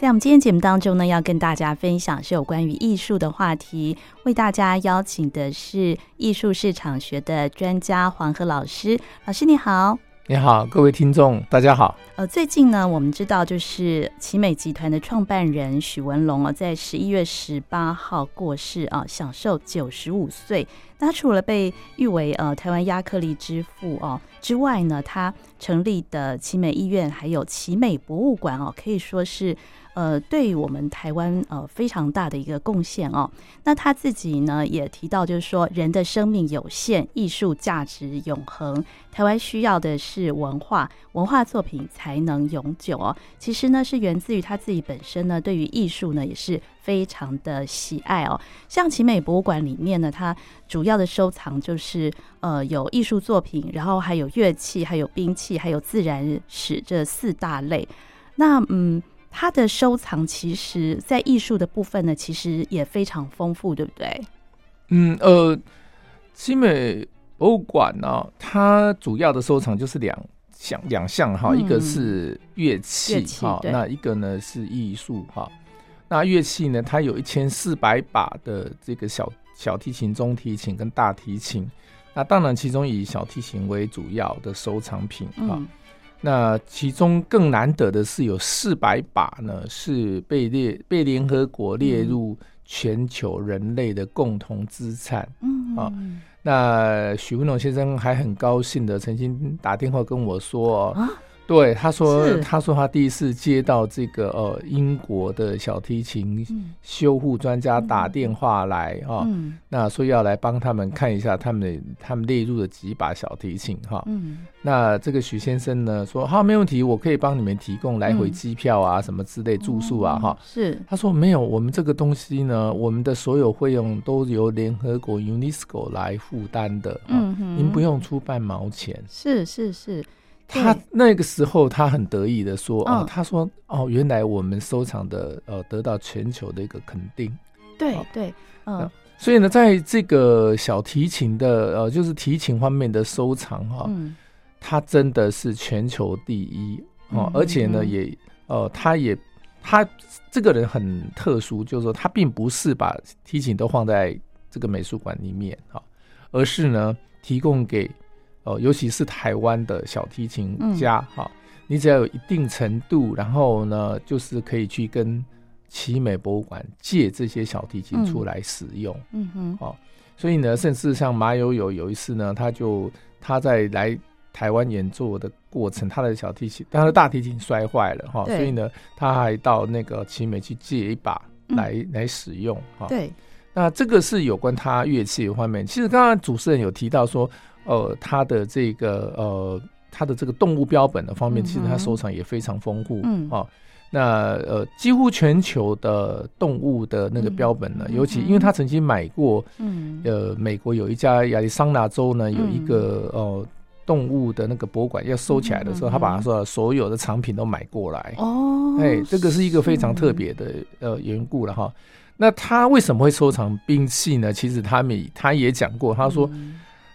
在我们今天节目当中呢，要跟大家分享是有关于艺术的话题，为大家邀请的是艺术市场学的专家黄河老师。老师你好。你好，各位听众，大家好。呃，最近呢，我们知道就是奇美集团的创办人许文龙啊，在十一月十八号过世啊，享受九十五岁。那他除了被誉为呃台湾亚克力之父哦之外呢，他成立的奇美医院还有奇美博物馆哦，可以说是。呃，对我们台湾呃非常大的一个贡献哦。那他自己呢也提到，就是说人的生命有限，艺术价值永恒。台湾需要的是文化，文化作品才能永久哦。其实呢是源自于他自己本身呢对于艺术呢也是非常的喜爱哦。像奇美博物馆里面呢，它主要的收藏就是呃有艺术作品，然后还有乐器，还有兵器，还有自然史这四大类。那嗯。他的收藏其实，在艺术的部分呢，其实也非常丰富，对不对？嗯，呃，奇美博物馆呢，它主要的收藏就是两项两项哈，一个是乐器哈，那一个呢是艺术哈。那乐器呢，它有一千四百把的这个小小提琴、中提琴跟大提琴，那当然其中以小提琴为主要的收藏品哈。嗯那其中更难得的是有四百把呢，是被列被联合国列入全球人类的共同资产。嗯啊，那许文龙先生还很高兴的曾经打电话跟我说。啊对，他说，他说他第一次接到这个呃英国的小提琴修护专家打电话来哈，嗯、那说要来帮他们看一下他们他们列入的几把小提琴哈，嗯、那这个许先生呢说好，没问题，我可以帮你们提供来回机票啊、嗯、什么之类住宿啊哈，是。他说没有，我们这个东西呢，我们的所有费用都由联合国 UNESCO 来负担的，嗯哼，您不用出半毛钱，是是是。他那个时候，他很得意的说：“哦，他说哦，原来我们收藏的呃，得到全球的一个肯定。”对对，嗯，所以呢，在这个小提琴的呃，就是提琴方面的收藏哈，他真的是全球第一哦，而且呢，也呃，他也他这个人很特殊，就是说他并不是把提琴都放在这个美术馆里面啊，而是呢，提供给。哦，尤其是台湾的小提琴家哈，嗯、你只要有一定程度，然后呢，就是可以去跟奇美博物馆借这些小提琴出来使用。嗯哼，哦，所以呢，甚至像马友友有一次呢，他就他在来台湾演奏的过程，他的小提琴，他的大提琴摔坏了哈，对所以呢，他还到那个奇美去借一把来、嗯、来使用哈。对，那这个是有关他乐器的方面。其实刚刚主持人有提到说。呃，他的这个呃，他的这个动物标本的方面，其实他收藏也非常丰富。嗯，哦，那呃，几乎全球的动物的那个标本呢，尤其因为他曾经买过，嗯，呃，美国有一家亚利桑那州呢，有一个呃动物的那个博物馆要收起来的时候，他把他说所有的藏品都买过来。哦，哎，这个是一个非常特别的呃缘故了哈。那他为什么会收藏兵器呢？其实他们他也讲过，他说。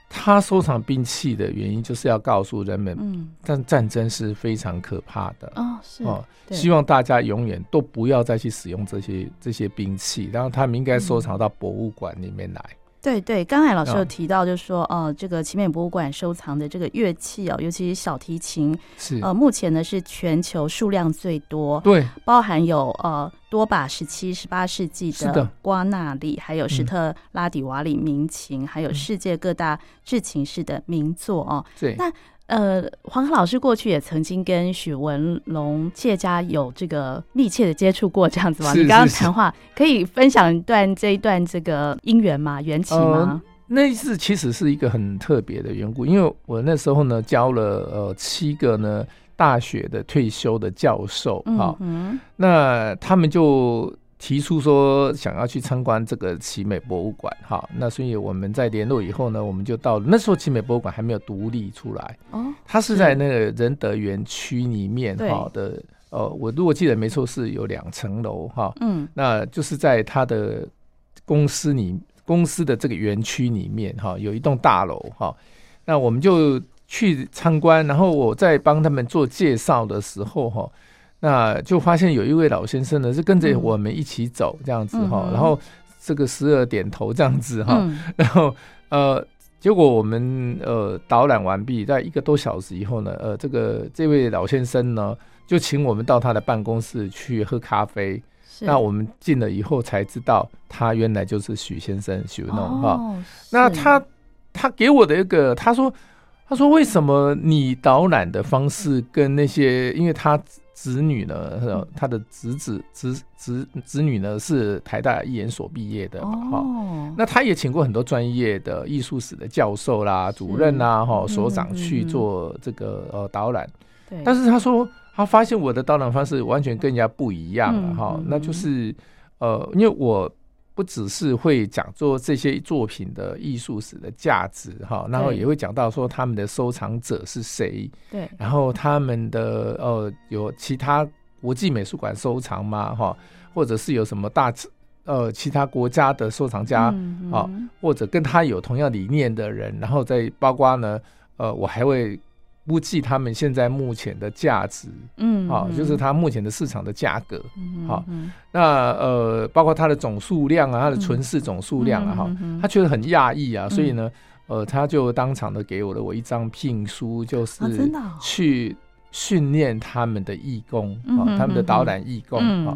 他收藏兵器的原因，就是要告诉人们，嗯，但战争是非常可怕的。哦，是哦，希望大家永远都不要再去使用这些这些兵器，然后他们应该收藏到博物馆里面来。对对，刚才老师有提到，就是说，哦、呃，这个奇美博物馆收藏的这个乐器哦，尤其是小提琴，是。呃，目前呢是全球数量最多，对，包含有呃多把十七、十八世纪的瓜纳里，的还有史特拉底瓦里民琴，嗯、还有世界各大制琴师的名作哦。对，那。呃，黄河老师过去也曾经跟许文龙谢家有这个密切的接触过，这样子吗？是是是，你刚刚谈话可以分享一段这一段这个姻缘吗？缘起吗？呃，那一次其实是一个很特别的缘故，因为我那时候呢教了呃七个呢大学的退休的教授啊，嗯哼，那他们就。提出说想要去参观这个奇美博物馆，哈，那所以我们在联络以后呢，我们就到了。那时候奇美博物馆还没有独立出来，哦，它是在那个仁德园区里面，哈的，对呃，我如果记得没错是有两层楼，哈，嗯，那就是在他的公司里公司的这个园区里面，哈，有一栋大楼，哈，那我们就去参观，然后我在帮他们做介绍的时候，哈。那就发现有一位老先生呢，是跟着我们一起走这样子哈，嗯、然后这个时而点头这样子哈，嗯、然后呃，结果我们呃导览完毕，在一个多小时以后呢，呃，这个这位老先生呢，就请我们到他的办公室去喝咖啡。是。那我们进了以后才知道，他原来就是许先生许文龙哈。哦、那他他给我的一个，他说他说为什么你导览的方式跟那些，因为他子女呢，他的侄子侄侄子女呢是台大艺研所毕业的嘛哈。哦、那他也请过很多专业的艺术史的教授啦、主任啦、哈所长去做这个呃导览。对，但是他说。他发现我的导览方式完全跟人家不一样了哈，那就是呃，因为我不只是会讲做这些作品的艺术史的价值哈，然后也会讲到说他们的收藏者是谁，对，然后他们的呃有其他国际美术馆收藏吗哈，或者是有什么大呃其他国家的收藏家啊，或者跟他有同样理念的人，然后再包括呢呃，我还会。估计他们现在目前的价值，嗯，好，就是它目前的市场的价格，好，那呃，包括它的总数量啊，它的存世总数量啊，哈，他觉得很讶异啊，所以呢，呃，他就当场的给我了我一张聘书，就是去训练他们的义工，啊，他们的导览义工，啊，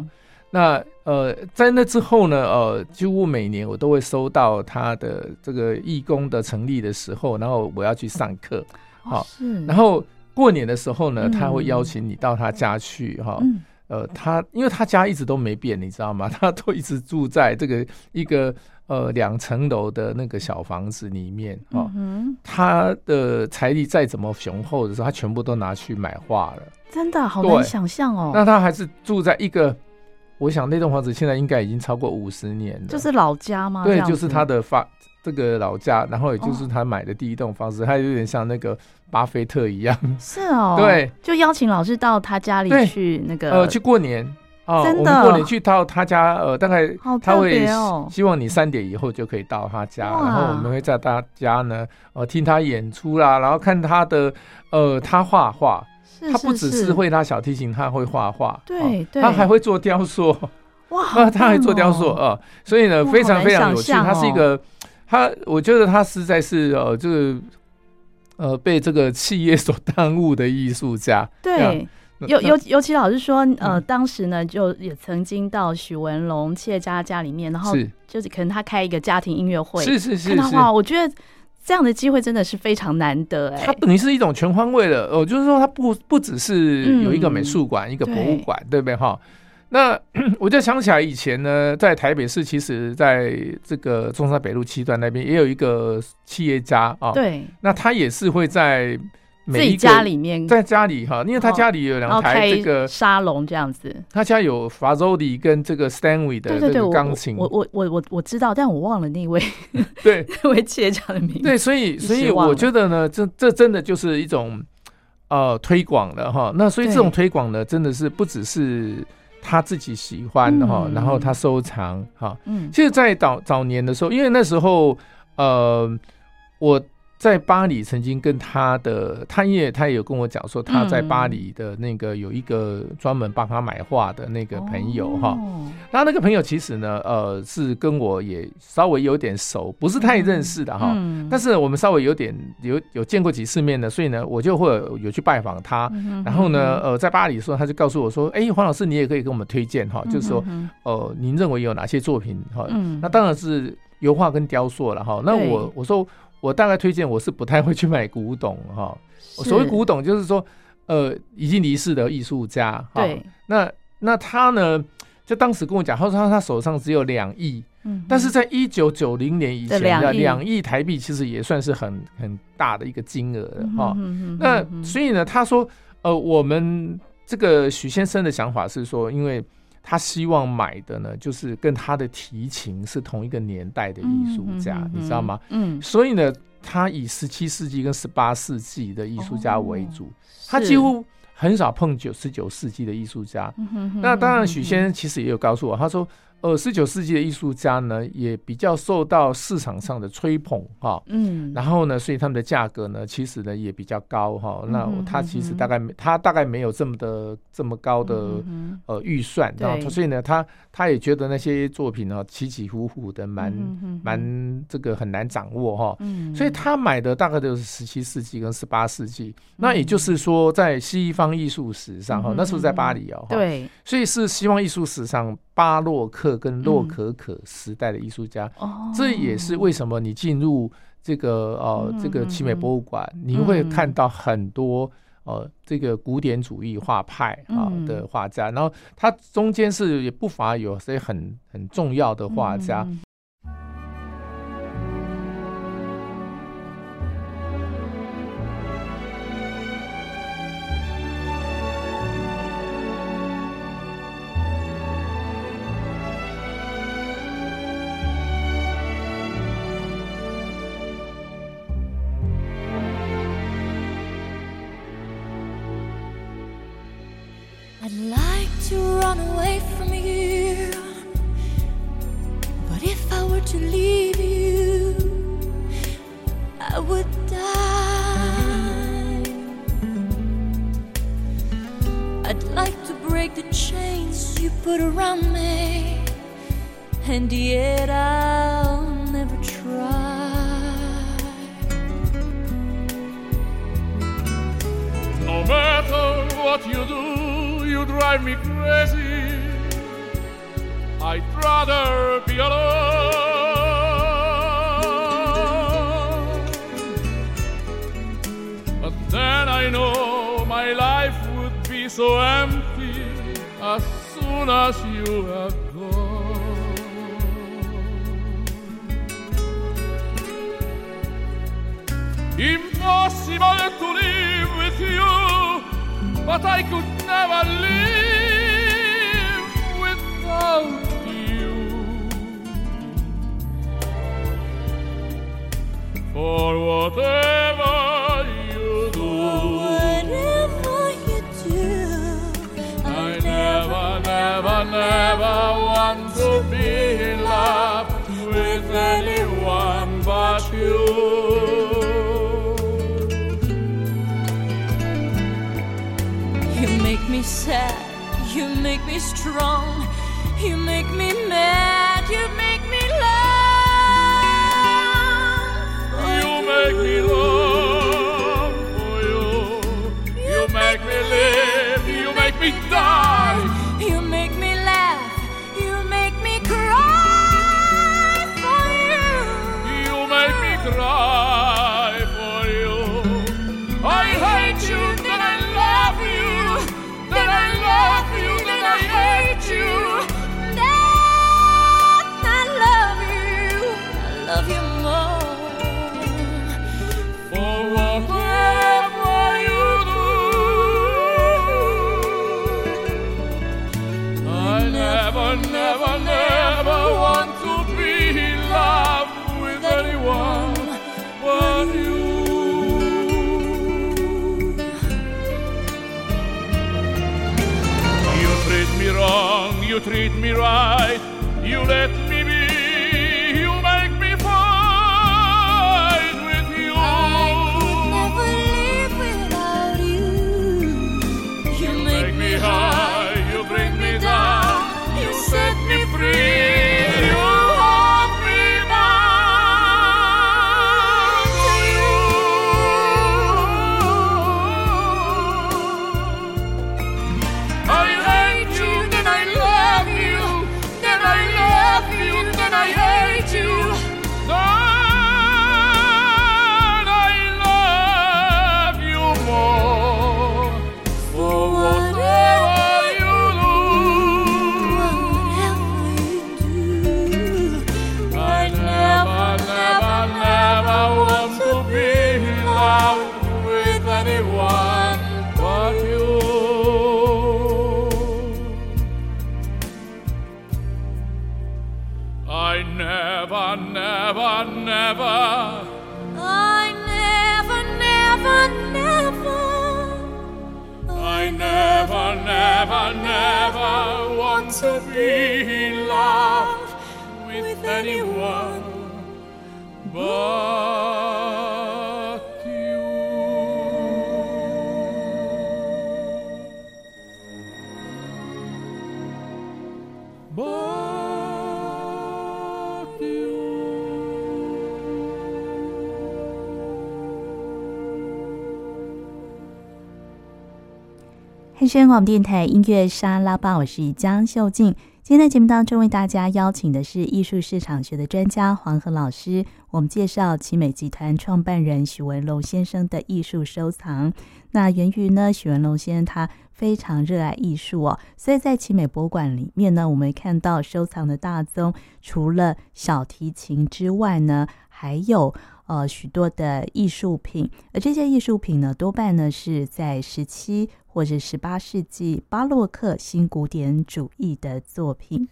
那呃，在那之后呢，呃，几乎每年我都会收到他的这个义工的成立的时候，然后我要去上课。好，然后过年的时候呢，他会邀请你到他家去哈。呃，他因为他家一直都没变，你知道吗？他都一直住在这个一个呃两层楼的那个小房子里面哈。他的财力再怎么雄厚的时候，他全部都拿去买画了。真的好难想象哦。那他还是住在一个，我想那栋房子现在应该已经超过五十年了。就是老家吗？对，就是他的发。这个老家，然后也就是他买的第一栋房子，他有点像那个巴菲特一样。是哦，对，就邀请老师到他家里去那个呃去过年。哦，真的？过年去到他家呃，大概他会希望你三点以后就可以到他家，然后我们会在他家呢呃听他演出啦，然后看他的呃他画画，他不只是会拉小提琴，他会画画，对，他还会做雕塑，哇，他还做雕塑啊，所以呢非常非常有趣，他是一个。他，我觉得他实在是呃，就是呃，被这个企业所耽误的艺术家。对，尤尤尤其老师说，呃，当时呢，就也曾经到许文龙企业家家里面，然后就是可能他开一个家庭音乐会，是是是，看到哇，我觉得这样的机会真的是非常难得哎。它等于是一种全方位的，哦，就是说它不不只是有一个美术馆、一个博物馆，对不对哈？那 我就想起来以前呢，在台北市，其实在这个中山北路七段那边也有一个企业家啊。对。那他也是会在每一个家里面，在家里哈，因为他家里有两台这个沙龙这样子。他家有 Fazzoli 跟这个 Stanley 的这个钢琴。我我我我我知道，但我忘了那位 对 那位企业家的名字。对，所以所以我觉得呢，这这真的就是一种呃推广了哈。那所以这种推广呢，真的是不只是。他自己喜欢的哈，然后他收藏哈。嗯，其实，在早早年的时候，因为那时候，呃，我。在巴黎曾经跟他的，他也他也有跟我讲说，他在巴黎的那个有一个专门帮他买画的那个朋友哈，那、哦、那个朋友其实呢，呃，是跟我也稍微有点熟，不是太认识的哈，嗯、但是我们稍微有点有有见过几次面的，所以呢，我就会有，有去拜访他，然后呢，呃，在巴黎的时候，他就告诉我说，哎、欸，黄老师，你也可以跟我们推荐哈，就是说，呃，您认为有哪些作品哈？那当然是油画跟雕塑了哈。那我我说。我大概推荐，我是不太会去买古董哈。所谓古董，就是说，呃，已经离世的艺术家。对。那那他呢，就当时跟我讲，他说他他手上只有两亿，嗯，但是在一九九零年以前的两亿台币，其实也算是很很大的一个金额了哈。那所以呢，他说，呃，我们这个许先生的想法是说，因为。他希望买的呢，就是跟他的提琴是同一个年代的艺术家，你知道吗？嗯，所以呢，他以十七世纪跟十八世纪的艺术家为主，他几乎很少碰九十九世纪的艺术家。那当然，许先生其实也有告诉我，他说，呃，十九世纪的艺术家呢，也比较受到市场上的吹捧哈，嗯，然后呢，所以他们的价格呢，其实呢也比较高哈。那他其实大概他大概没有这么的这么高的呃预算，然后所以呢，他他也觉得那些作品呢起起伏伏的，蛮蛮这个很难掌握哈。嗯所以他买的大概都是十七世纪跟十八世纪。那也就是说，在西方艺术史上哈，那是不是在巴黎哦？对，所以是西方艺术史上。巴洛克跟洛可可时代的艺术家，嗯、这也是为什么你进入这个呃这个奇美博物馆，嗯、你会看到很多呃这个古典主义画派啊的画家，嗯、然后他中间是也不乏有些很很重要的画家。嗯 Impossible to live with you, but I could never live without you. For whatever to be in love with anyone but you. You make me sad, you make me strong, you make me mad, treat me right, chance be in love with anyone but 汉声广播电台音乐沙拉吧，我是江秀静。今天在节目当中为大家邀请的是艺术市场学的专家黄河老师，我们介绍奇美集团创办人许文龙先生的艺术收藏。那源于呢，许文龙先生他非常热爱艺术哦，所以在奇美博物馆里面呢，我们看到收藏的大宗，除了小提琴之外呢，还有。呃，许多的艺术品，而这些艺术品呢，多半呢是在十七或者十八世纪巴洛克新古典主义的作品。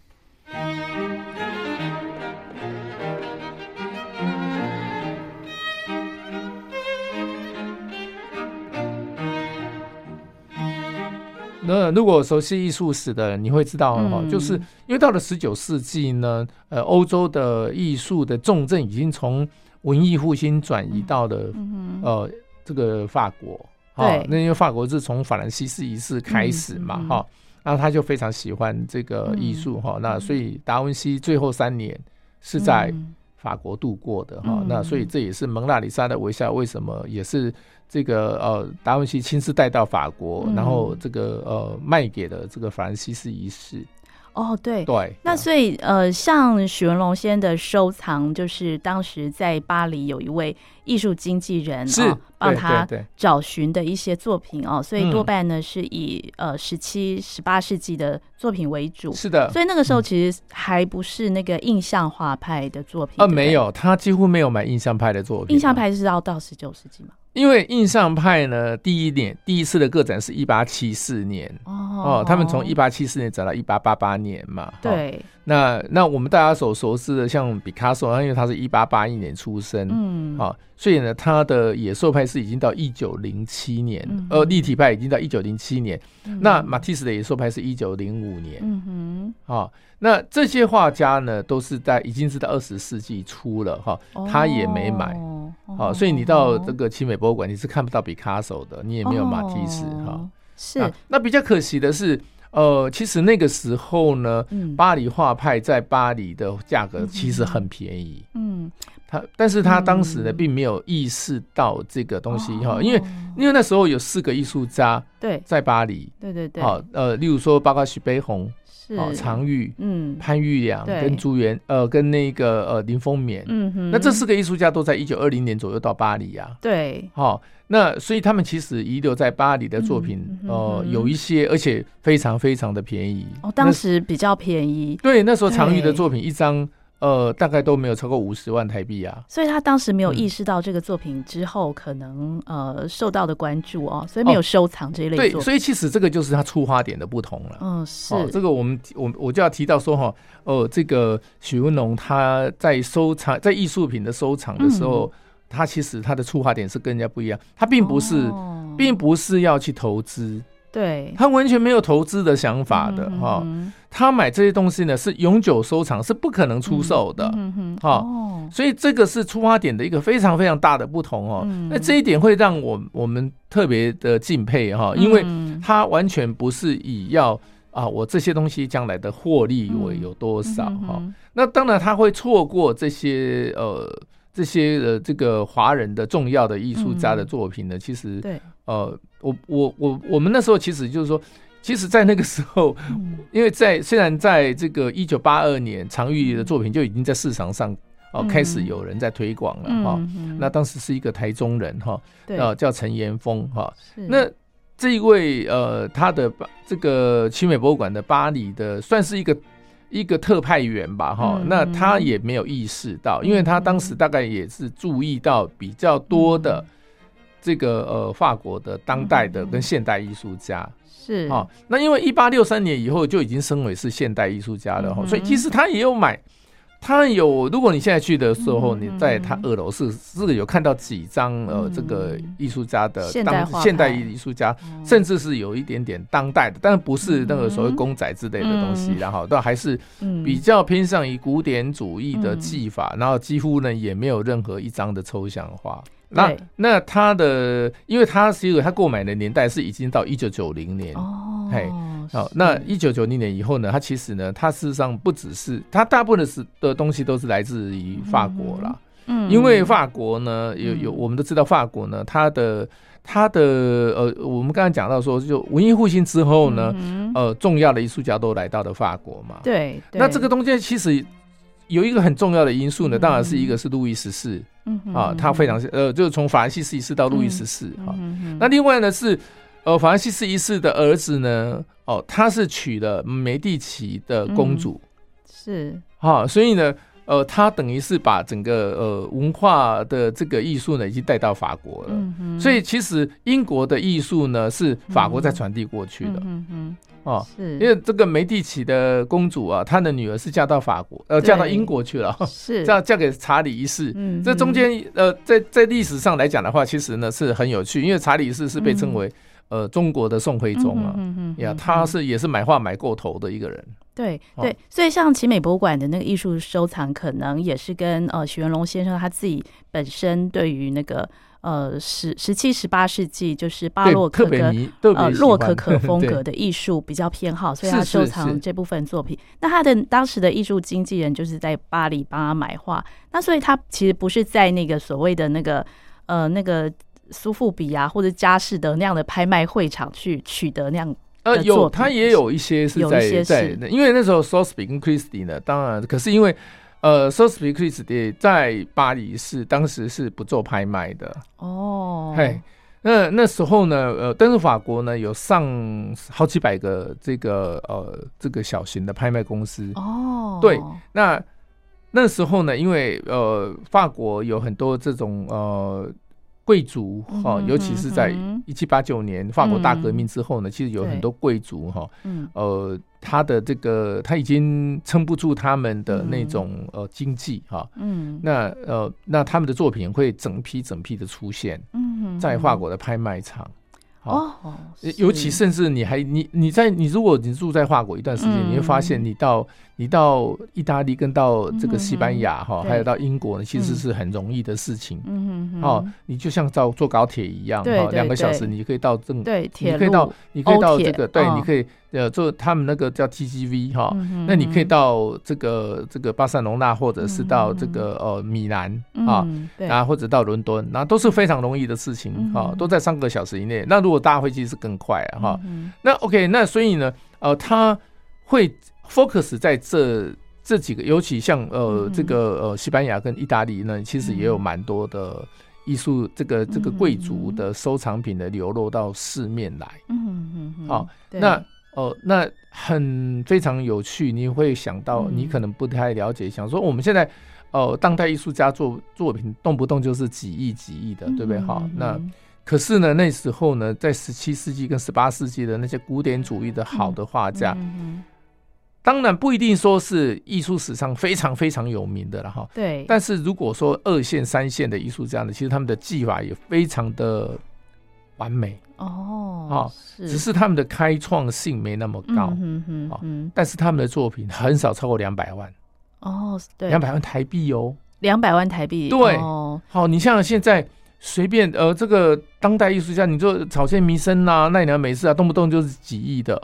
那如果熟悉艺术史的人，你会知道哈，嗯、就是因为到了十九世纪呢，呃，欧洲的艺术的重镇已经从文艺复兴转移到了、嗯、呃这个法国，对，那因为法国是从法兰西斯一世开始嘛，哈、嗯，然后他就非常喜欢这个艺术哈，嗯、那所以达文西最后三年是在法国度过的哈，嗯、那所以这也是蒙娜丽莎的微笑为什么也是这个呃达文西亲自带到法国，嗯、然后这个呃卖给了这个法兰西斯一世。哦，对对，那所以呃，像许文龙先生的收藏，就是当时在巴黎有一位艺术经纪人是哦，帮他找寻的一些作品哦，所以多半呢是以呃十七、十八世纪的作品为主。是的，所以那个时候其实还不是那个印象画派的作品。呃，没有，他几乎没有买印象派的作品。印象派是要到十九世纪吗？因为印象派呢，第一年第一次的个展是一八七四年。哦，他们从一八七四年展到一八八八年嘛。对，那那我们大家所熟知的，像毕卡索，因为他是一八八一年出生，嗯，好，所以呢，他的野兽派是已经到一九零七年，呃，立体派已经到一九零七年，那马蒂斯的野兽派是一九零五年，嗯哼，好，那这些画家呢，都是在已经是在二十世纪初了哈，他也没买。好，所以你到这个奇美博物馆，你是看不到毕卡索的，你也没有马蒂斯哈。是、啊，那比较可惜的是，呃，其实那个时候呢，嗯、巴黎画派在巴黎的价格其实很便宜。嗯，他，但是他当时呢，并没有意识到这个东西哈，嗯、因为因为那时候有四个艺术家对。在巴黎，对对对，好，呃，例如说包括徐悲鸿。哦，常玉、嗯，潘玉良跟朱元，呃，跟那个呃林风眠，嗯哼，那这四个艺术家都在一九二零年左右到巴黎啊。对，好，那所以他们其实遗留在巴黎的作品，呃，有一些，而且非常非常的便宜。哦，当时比较便宜。对，那时候常玉的作品一张。呃，大概都没有超过五十万台币啊，所以他当时没有意识到这个作品之后可能呃受到的关注哦，所以没有收藏这一类作品。对，所以其实这个就是他出发点的不同了。嗯，是。这个我们我我就要提到说哈，哦，这个许文龙他在收藏在艺术品的收藏的时候，他其实他的出发点是跟人家不一样，他并不是并不是要去投资。对，他完全没有投资的想法的哈，他买这些东西呢是永久收藏，是不可能出售的，哈，所以这个是出发点的一个非常非常大的不同哦。那这一点会让我我们特别的敬佩哈，因为他完全不是以要啊我这些东西将来的获利为有多少哈，那当然他会错过这些呃。这些呃，这个华人的重要的艺术家的作品呢，嗯、其实，对呃，我我我我们那时候其实就是说，其实，在那个时候，嗯、因为在虽然在这个一九八二年，常玉的作品就已经在市场上哦、呃、开始有人在推广了哈。那当时是一个台中人哈，呃对，叫陈延峰哈。是那这一位呃，他的这个奇美博物馆的巴黎的，算是一个。一个特派员吧，哈，那他也没有意识到，因为他当时大概也是注意到比较多的这个呃法国的当代的跟现代艺术家。是。啊，那因为一八六三年以后就已经升为是现代艺术家了哈，所以其实他也有买他有，如果你现在去的时候，你在他二楼是是有看到几张呃，这个艺术家的当现代艺术家，甚至是有一点点当代的，但不是那个所谓公仔之类的东西，然后都还是比较偏向于古典主义的技法，然后几乎呢也没有任何一张的抽象画。那那他的，因为他是一个他购买的年代是已经到一九九零年哦，嘿。好，那一九九零年以后呢？他其实呢，他事实上不只是他大部分的是的东西都是来自于法国啦。嗯，因为法国呢，有有我们都知道，法国呢，它的它的呃，我们刚才讲到说，就文艺复兴之后呢，呃，重要的艺术家都来到了法国嘛。对。那这个东西其实有一个很重要的因素呢，当然是一个是路易十四，嗯啊，他非常呃，就是从法兰西斯一世到路易十四哈。那另外呢是。呃，法兰西斯一世的儿子呢，哦，他是娶了梅蒂奇的公主，嗯、是哈、哦，所以呢，呃，他等于是把整个呃文化的这个艺术呢，已经带到法国了。嗯、所以其实英国的艺术呢，是法国在传递过去的。嗯嗯哦，是因为这个梅蒂奇的公主啊，她的女儿是嫁到法国，呃，嫁到英国去了，是嫁 嫁给查理一世。嗯，这中间呃，在在历史上来讲的话，其实呢是很有趣，因为查理一世是被称为、嗯。呃，中国的宋徽宗啊，呀，他是也是买画买过头的一个人。对对，所以像奇美博物馆的那个艺术收藏，可能也是跟呃许文龙先生他自己本身对于那个呃十十七十八世纪就是巴洛克跟呃洛可可风格的艺术比较偏好，所以他收藏这部分作品。那他的当时的艺术经纪人就是在巴黎帮他买画，那所以他其实不是在那个所谓的那个呃那个。苏富比啊，或者佳士得那样的拍卖会场去取得那样呃，有他也有一些是在在，因为那时候 Sotheby 跟 Christie 呢，当然可是因为呃 Sotheby Christie 在巴黎是当时是不做拍卖的哦，嘿，那那时候呢，呃，但是法国呢有上好几百个这个呃这个小型的拍卖公司哦，对，那那时候呢，因为呃法国有很多这种呃。贵族哈，尤其是在一七八九年法国大革命之后呢，其实有很多贵族哈，呃，他的这个他已经撑不住他们的那种呃经济哈，嗯，那呃那他们的作品会整批整批的出现，在法国的拍卖场。哦，尤其甚至你还你你在你如果你住在法国一段时间，你会发现你到你到意大利跟到这个西班牙哈，还有到英国呢，其实是很容易的事情。嗯。嗯哦，你就像坐坐高铁一样，哈，两个小时你可以到正，对，你可以到你可以到这个，对，你可以呃做他们那个叫 TGV 哈，那你可以到这个这个巴塞隆纳或者是到这个呃米兰啊，然后或者到伦敦，那都是非常容易的事情哈，都在三个小时以内。那如果搭飞机是更快啊哈，那 OK，那所以呢，呃，他会 focus 在这这几个，尤其像呃这个呃西班牙跟意大利呢，其实也有蛮多的艺术，这个这个贵族的收藏品的流落到市面来。嗯嗯嗯。好，那呃那很非常有趣，你会想到你可能不太了解，想说我们现在哦当代艺术家作作品动不动就是几亿几亿的，对不对？哈，那。可是呢，那时候呢，在十七世纪跟十八世纪的那些古典主义的好的画家，当然不一定说是艺术史上非常非常有名的了哈。对。但是如果说二线、三线的艺术家呢，其实他们的技法也非常的完美哦。只是他们的开创性没那么高。嗯嗯。但是他们的作品很少超过两百万。哦，对。两百万台币哦。两百万台币。对。好，你像现在。随便呃，这个当代艺术家，你做草间弥生呐、奈良美智啊，动不动就是几亿的，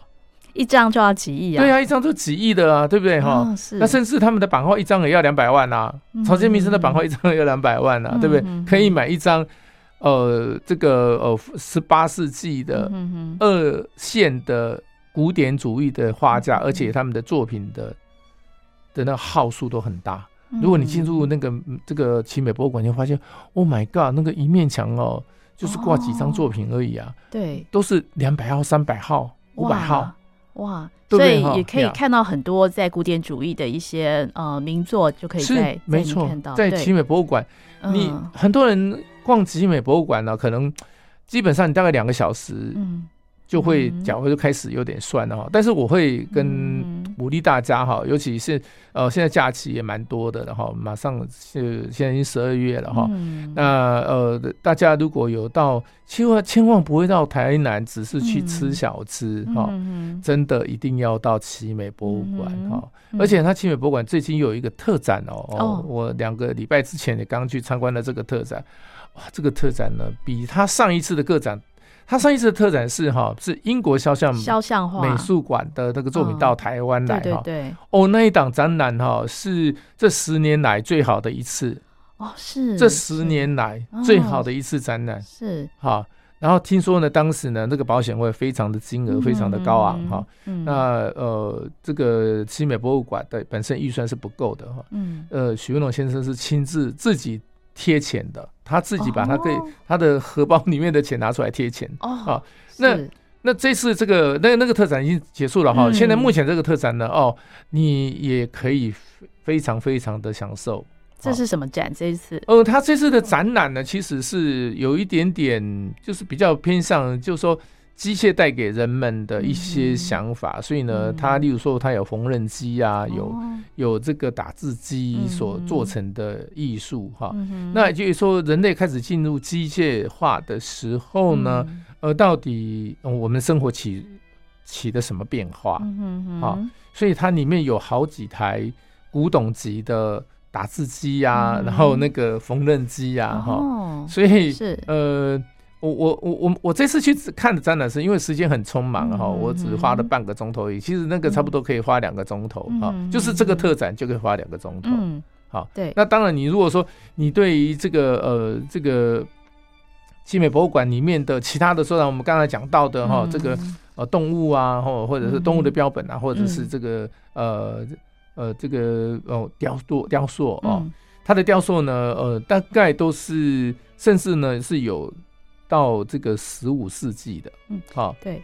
一张就要几亿啊？对啊，一张就几亿的啊，对不对哈？哦、那甚至他们的版画一张也要两百万啊，嗯、草间弥生的版画一张也要两百万啊，嗯、对不对？可以买一张呃，这个呃十八世纪的二线的古典主义的画家，嗯、而且他们的作品的的那号数都很大。如果你进入那个这个奇美博物馆，你会发现，Oh my God，那个一面墙哦，就是挂几张作品而已啊。对，都是两百号、三百号、五百号。哇，所以也可以看到很多在古典主义的一些呃名作，就可以在没错，在奇美博物馆，你很多人逛集美博物馆呢，可能基本上你大概两个小时，就会脚就开始有点酸了哈。但是我会跟鼓励大家哈，尤其是呃现在假期也蛮多的，然后马上是现在已经十二月了哈。那呃大家如果有到，千万千万不会到台南，只是去吃小吃哈，真的一定要到奇美博物馆哈。而且它奇美博物馆最近有一个特展哦，哦，我两个礼拜之前也刚去参观了这个特展，哇，这个特展呢比他上一次的个展。他上一次的特展是哈，是英国肖像肖像画美术馆的那个作品到台湾来哈，对对哦，那一档展览哈是这十年来最好的一次哦，是这十年来最好的一次展览是哈，然后听说呢，当时呢那个保险费非常的金额非常的高昂哈，那呃这个奇美博物馆的本身预算是不够的哈，嗯呃许文龙先生是亲自自己。贴钱的，他自己把他给他的荷包里面的钱拿出来贴钱哦。那那这次这个那那个特展已经结束了哈。现在目前这个特展呢，哦，你也可以非常非常的享受。这是什么展？这一次？呃，他这次的展览呢，其实是有一点点，就是比较偏向，就是说。机械带给人们的一些想法，所以呢，它例如说，它有缝纫机啊，有有这个打字机所做成的艺术哈。那也就是说，人类开始进入机械化的时候呢，呃，到底我们生活起起的什么变化？好，所以它里面有好几台古董级的打字机呀，然后那个缝纫机呀，哈，所以是。呃。我我我我我这次去看的展览是因为时间很匆忙哈，我只花了半个钟头而已。其实那个差不多可以花两个钟头哈，就是这个特展就可以花两个钟头。嗯好，对。那当然，你如果说你对于这个呃这个集美博物馆里面的其他的收藏，我们刚才讲到的哈，这个呃动物啊，或或者是动物的标本啊，或者是这个呃呃这个哦雕塑雕塑哦，它的雕塑呢呃大概都是甚至呢是有。到这个十五世纪的，嗯，好，对。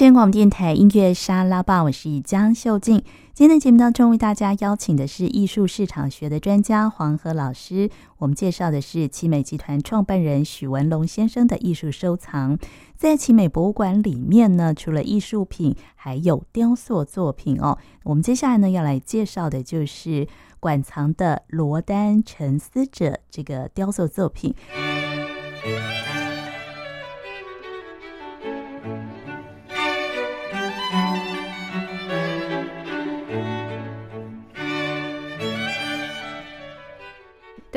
声广播电台音乐沙拉吧，我是江秀静。今天的节目当中，为大家邀请的是艺术市场学的专家黄河老师。我们介绍的是奇美集团创办人许文龙先生的艺术收藏。在奇美博物馆里面呢，除了艺术品，还有雕塑作品哦。我们接下来呢，要来介绍的就是馆藏的罗丹《沉思者》这个雕塑作品。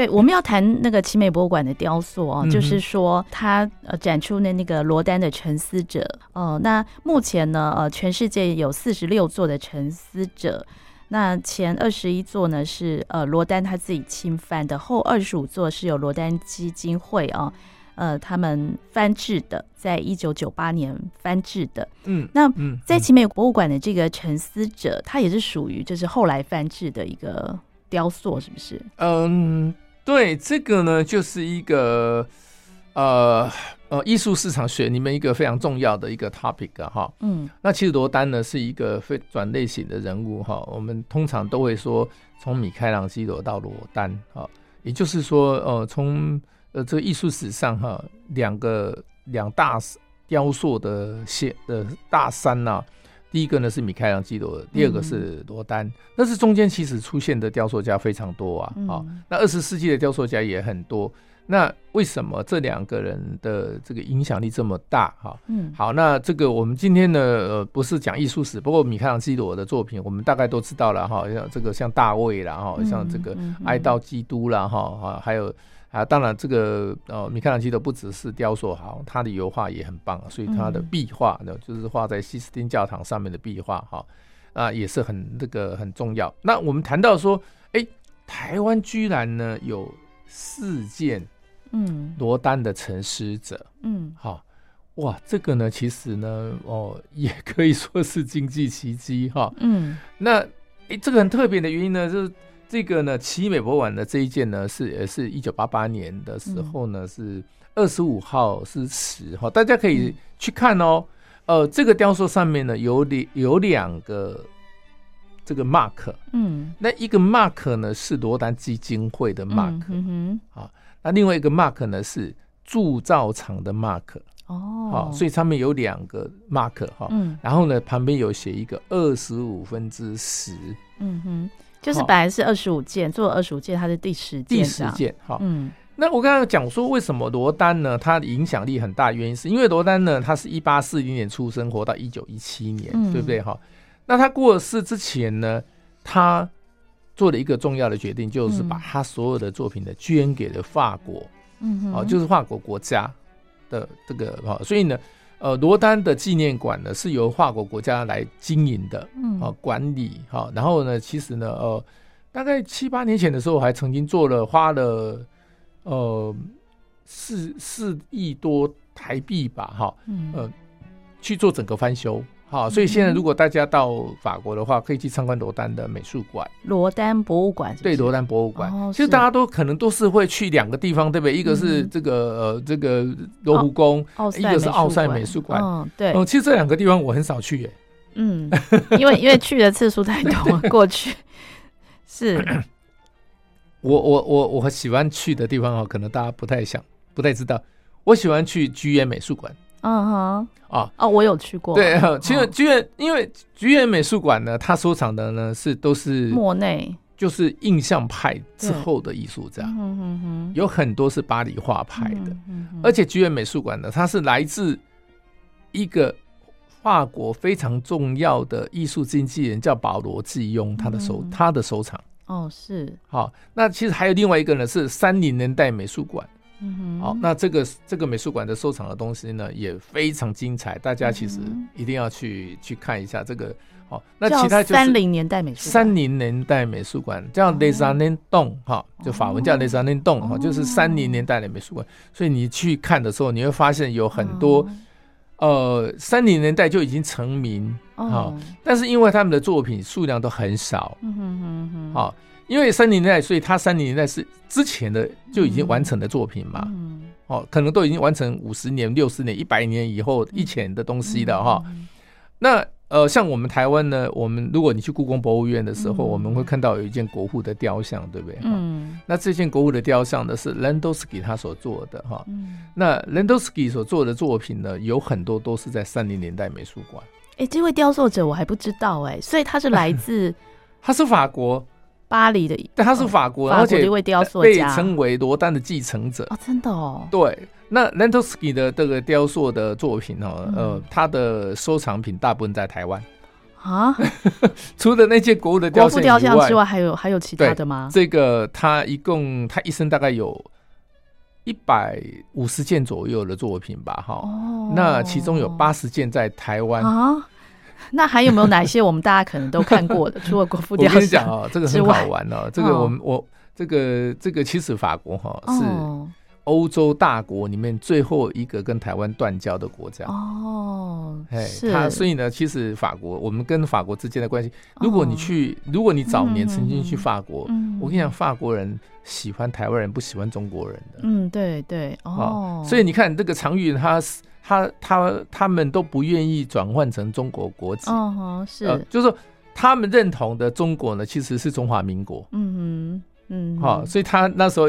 对，我们要谈那个奇美博物馆的雕塑哦，嗯、就是说它呃展出的那个罗丹的《沉思者》哦、呃。那目前呢，呃，全世界有四十六座的《沉思者》，那前二十一座呢是呃罗丹他自己侵犯的，后二十五座是由罗丹基金会啊呃他们翻制的，在一九九八年翻制的。嗯，那在奇美博物馆的这个《沉思者》，它也是属于就是后来翻制的一个雕塑，是不是？嗯。对，这个呢，就是一个呃呃艺术市场学里面一个非常重要的一个 topic 哈。嗯，那其实罗丹呢是一个非转类型的人物哈。我们通常都会说从米开朗基罗到罗丹哈，也就是说呃从呃这个艺术史上哈两个两大雕塑的线的大山呐、啊。第一个呢是米开朗基罗，第二个是罗丹。但是中间其实出现的雕塑家非常多啊，啊、哦，那二十世纪的雕塑家也很多。那为什么这两个人的这个影响力这么大？哈，嗯，好，那这个我们今天呢，呃，不是讲艺术史，不过米开朗基罗的作品，我们大概都知道了哈，像这个像大卫啦，哈，像这个哀悼基督啦，哈，哈，还有。啊，当然，这个呃，米开朗基罗不只是雕塑好，他的油画也很棒，所以他的壁画呢，就是画在西斯汀教堂上面的壁画哈，啊，也是很这个很重要。那我们谈到说，哎，台湾居然呢有四件，嗯，罗丹的沉思者，嗯，好，哇，这个呢，其实呢，哦，也可以说是经济奇迹哈，嗯，那诶，这个很特别的原因呢，就是。这个呢，奇美博物馆的这一件呢，是也是一九八八年的时候呢，嗯、是二十五号是十号，大家可以去看哦。嗯、呃，这个雕塑上面呢有两有两个这个 mark，嗯，那一个 mark 呢是罗丹基金会的 mark，嗯哼，啊，那另外一个 mark 呢是铸造厂的 mark，哦，好，所以上面有两个 mark 哈，嗯，然后呢旁边有写一个二十五分之十，嗯哼。就是本来是二十五件，做二十五件，它是第十件。第十件，好。嗯，那我刚刚讲说，为什么罗丹呢？他的影响力很大，原因是因为罗丹呢，他是一八四零年出生，活到一九一七年，嗯、对不对？哈。那他过世之前呢，他做了一个重要的决定，就是把他所有的作品呢捐给了法国，嗯，哦，就是法国国家的这个哈，所以呢。呃，罗丹的纪念馆呢是由法国国家来经营的，嗯，啊，管理哈。然后呢，其实呢，呃，大概七八年前的时候，还曾经做了花了呃四四亿多台币吧，哈，嗯，呃，去做整个翻修。好，所以现在如果大家到法国的话，可以去参观罗丹的美术馆，罗丹博物馆。对，罗丹博物馆。其实大家都可能都是会去两个地方，对不对？一个是这个呃这个罗浮宫，一个是奥赛美术馆。嗯，对。嗯，其实这两个地方我很少去耶。嗯，因为因为去的次数太多，过去是。我我我我喜欢去的地方哦，可能大家不太想不太知道。我喜欢去居安美术馆。嗯哼，啊哦，我有去过。对，其实菊园因为菊园美术馆呢，它收藏的呢是都是莫内，就是印象派之后的艺术家，嗯哼哼，有很多是巴黎画派的，嗯哼，而且菊园美术馆呢，它是来自一个法国非常重要的艺术经纪人，叫保罗季庸，他的收他的收藏。哦，是。好，那其实还有另外一个呢，是三零年代美术馆。好，那这个这个美术馆的收藏的东西呢，也非常精彩，大家其实一定要去去看一下这个。好，那其他就是三零年代美术馆，三零年代美术馆叫 Les Années Dont 哈，就法文叫 Les Années Dont 哈，就是三零年代的美术馆。所以你去看的时候，你会发现有很多呃三零年代就已经成名哈，但是因为他们的作品数量都很少，嗯哼哼哼，好。因为三零年代，所以他三零年代是之前的就已经完成的作品嘛，嗯、哦，可能都已经完成五十年、六十年、一百年以后以前的东西了哈。那呃，像我们台湾呢，我们如果你去故宫博物院的时候，嗯、我们会看到有一件国父的雕像，对不对？嗯。那这件国父的雕像呢，是 Landowski 他所做的哈。嗯、那 Landowski 所做的作品呢，有很多都是在三零年代美术馆。哎，这位雕塑者我还不知道哎，所以他是来自，他是法国。巴黎的，但他是法国，哦、而且一位雕塑被称为罗丹的继承者哦，真的哦。对，那 Landowski 的这个雕塑的作品哦，嗯、呃，他的收藏品大部分在台湾啊。除了那件国物的雕塑雕像之外，还有还有其他的吗？这个他一共他一生大概有一百五十件左右的作品吧，哈。哦。那其中有八十件在台湾啊。那还有没有哪些我们大家可能都看过的？除了国父雕像，我跟你讲哦，这个很好玩哦。这个我们我这个这个其实法国哈是欧洲大国里面最后一个跟台湾断交的国家哦。哎，他所以呢，其实法国我们跟法国之间的关系，如果你去，如果你早年曾经去法国，我跟你讲，法国人喜欢台湾人，不喜欢中国人的。嗯，对对哦。所以你看这个常玉他是。他他他们都不愿意转换成中国国籍，哦，是，呃，就是说他们认同的中国呢，其实是中华民国，嗯嗯嗯，好，所以他那时候。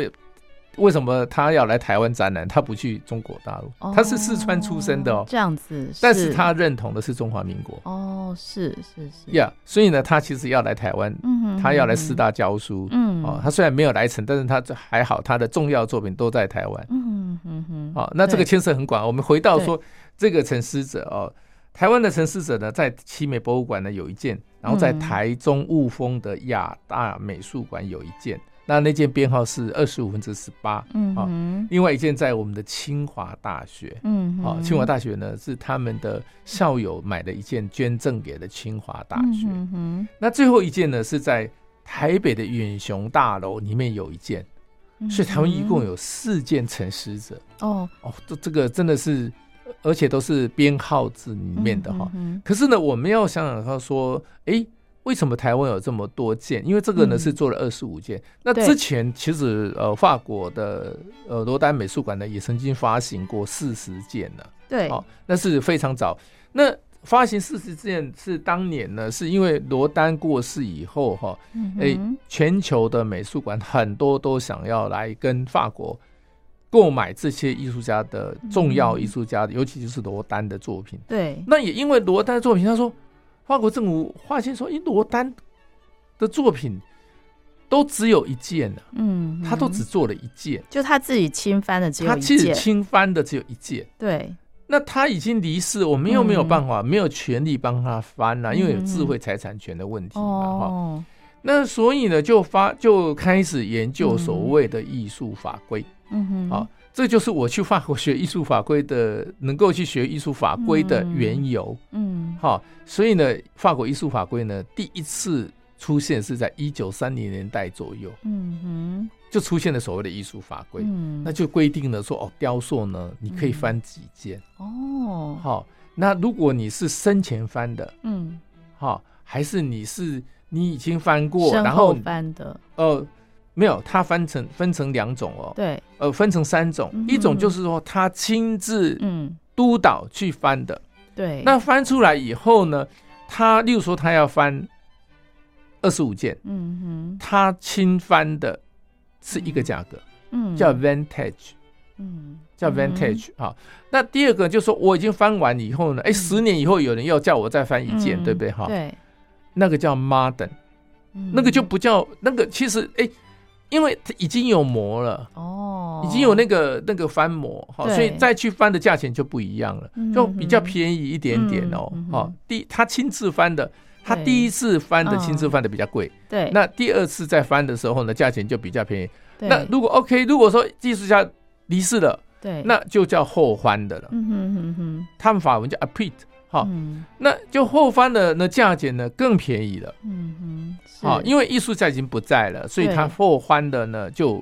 为什么他要来台湾展览？他不去中国大陆，他是四川出生的哦，这样子。但是他认同的是中华民国。哦，是是是。呀，所以呢，他其实要来台湾，他要来师大教书。嗯，哦，他虽然没有来成，但是他还好，他的重要作品都在台湾。嗯嗯嗯。好，那这个牵涉很广。我们回到说这个陈思哲哦，台湾的陈思哲呢，在奇美博物馆呢有一件，然后在台中雾峰的亚大美术馆有一件。那那件编号是二十五分之十八，嗯，好，另外一件在我们的清华大学，嗯，好，清华大学呢是他们的校友买的一件捐赠给了清华大学，嗯，那最后一件呢是在台北的远雄大楼里面有一件，所以他们一共有四件陈思者，哦。哦，这这个真的是，而且都是编号字里面的哈，可是呢，我们要想想他说，哎。为什么台湾有这么多件？因为这个呢是做了二十五件。嗯、那之前其实呃，法国的呃罗丹美术馆呢也曾经发行过四十件呢。对，哦，那是非常早。那发行四十件是当年呢，是因为罗丹过世以后哈，哎、嗯哼欸，全球的美术馆很多都想要来跟法国购买这些艺术家的重要艺术家，嗯、尤其就是罗丹的作品。对，那也因为罗丹的作品，他说。法国政府发现说，诶，罗丹的作品都只有一件呢，嗯，他都只做了一件，就他自己亲翻的只有一件，他自己亲翻的只有一件，对。那他已经离世，我们又没有办法，没有权利帮他翻了，因为有智慧财产权的问题嘛，哈。那所以呢，就发就开始研究所谓的艺术法规，嗯哼，好。这就是我去法国学艺术法规的，能够去学艺术法规的缘由。嗯，好，所以呢，法国艺术法规呢，第一次出现是在一九三零年代左右。嗯哼，就出现了所谓的艺术法规。嗯，那就规定了说，哦，雕塑呢，你可以翻几件。哦，好，那如果你是生前翻的，嗯，好，还是你是你已经翻过，然后翻的，呃。没有，它分成分成两种哦。对，呃，分成三种，嗯、一种就是说他亲自嗯。督导去翻的。对，那翻出来以后呢，他例如说他要翻二十五件，嗯哼，他亲翻的是一个价格，嗯，叫 vintage，嗯，叫 Vintage 哈、嗯。那第二个就是说，我已经翻完以后呢，哎、欸，十年以后有人要叫我再翻一件，嗯、对不对？哈，对，那个叫 Modern，、嗯、那个就不叫那个，其实哎、欸，因为它已经有膜了哦，已经有那个那个翻模，好，所以再去翻的价钱就不一样了，就比较便宜一点点哦。好，第他亲自翻的，他第一次翻的亲自翻的比较贵，对，那第二次再翻的时候呢，价钱就比较便宜。那如果 OK，如果说艺术家离世了，对，那就叫后翻的了。嗯哼哼哼，他们法文叫 apprête，好，那就后翻的那价钱呢更便宜了。嗯哼，好，因为艺术家已经不在了，所以他后翻的呢就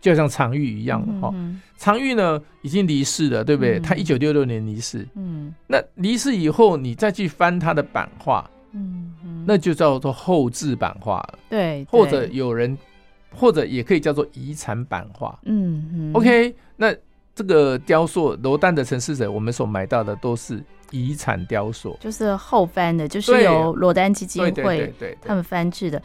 就像常玉一样哈。常玉呢已经离世了，对不对？他一九六六年离世。嗯，那离世以后，你再去翻他的版画，嗯，那就叫做后置版画了。对，或者有人。或者也可以叫做遗产版画。嗯嗯。OK，那这个雕塑罗丹的《城市者》，我们所买到的都是遗产雕塑，就是后翻的，就是由罗丹基金会他们翻制的。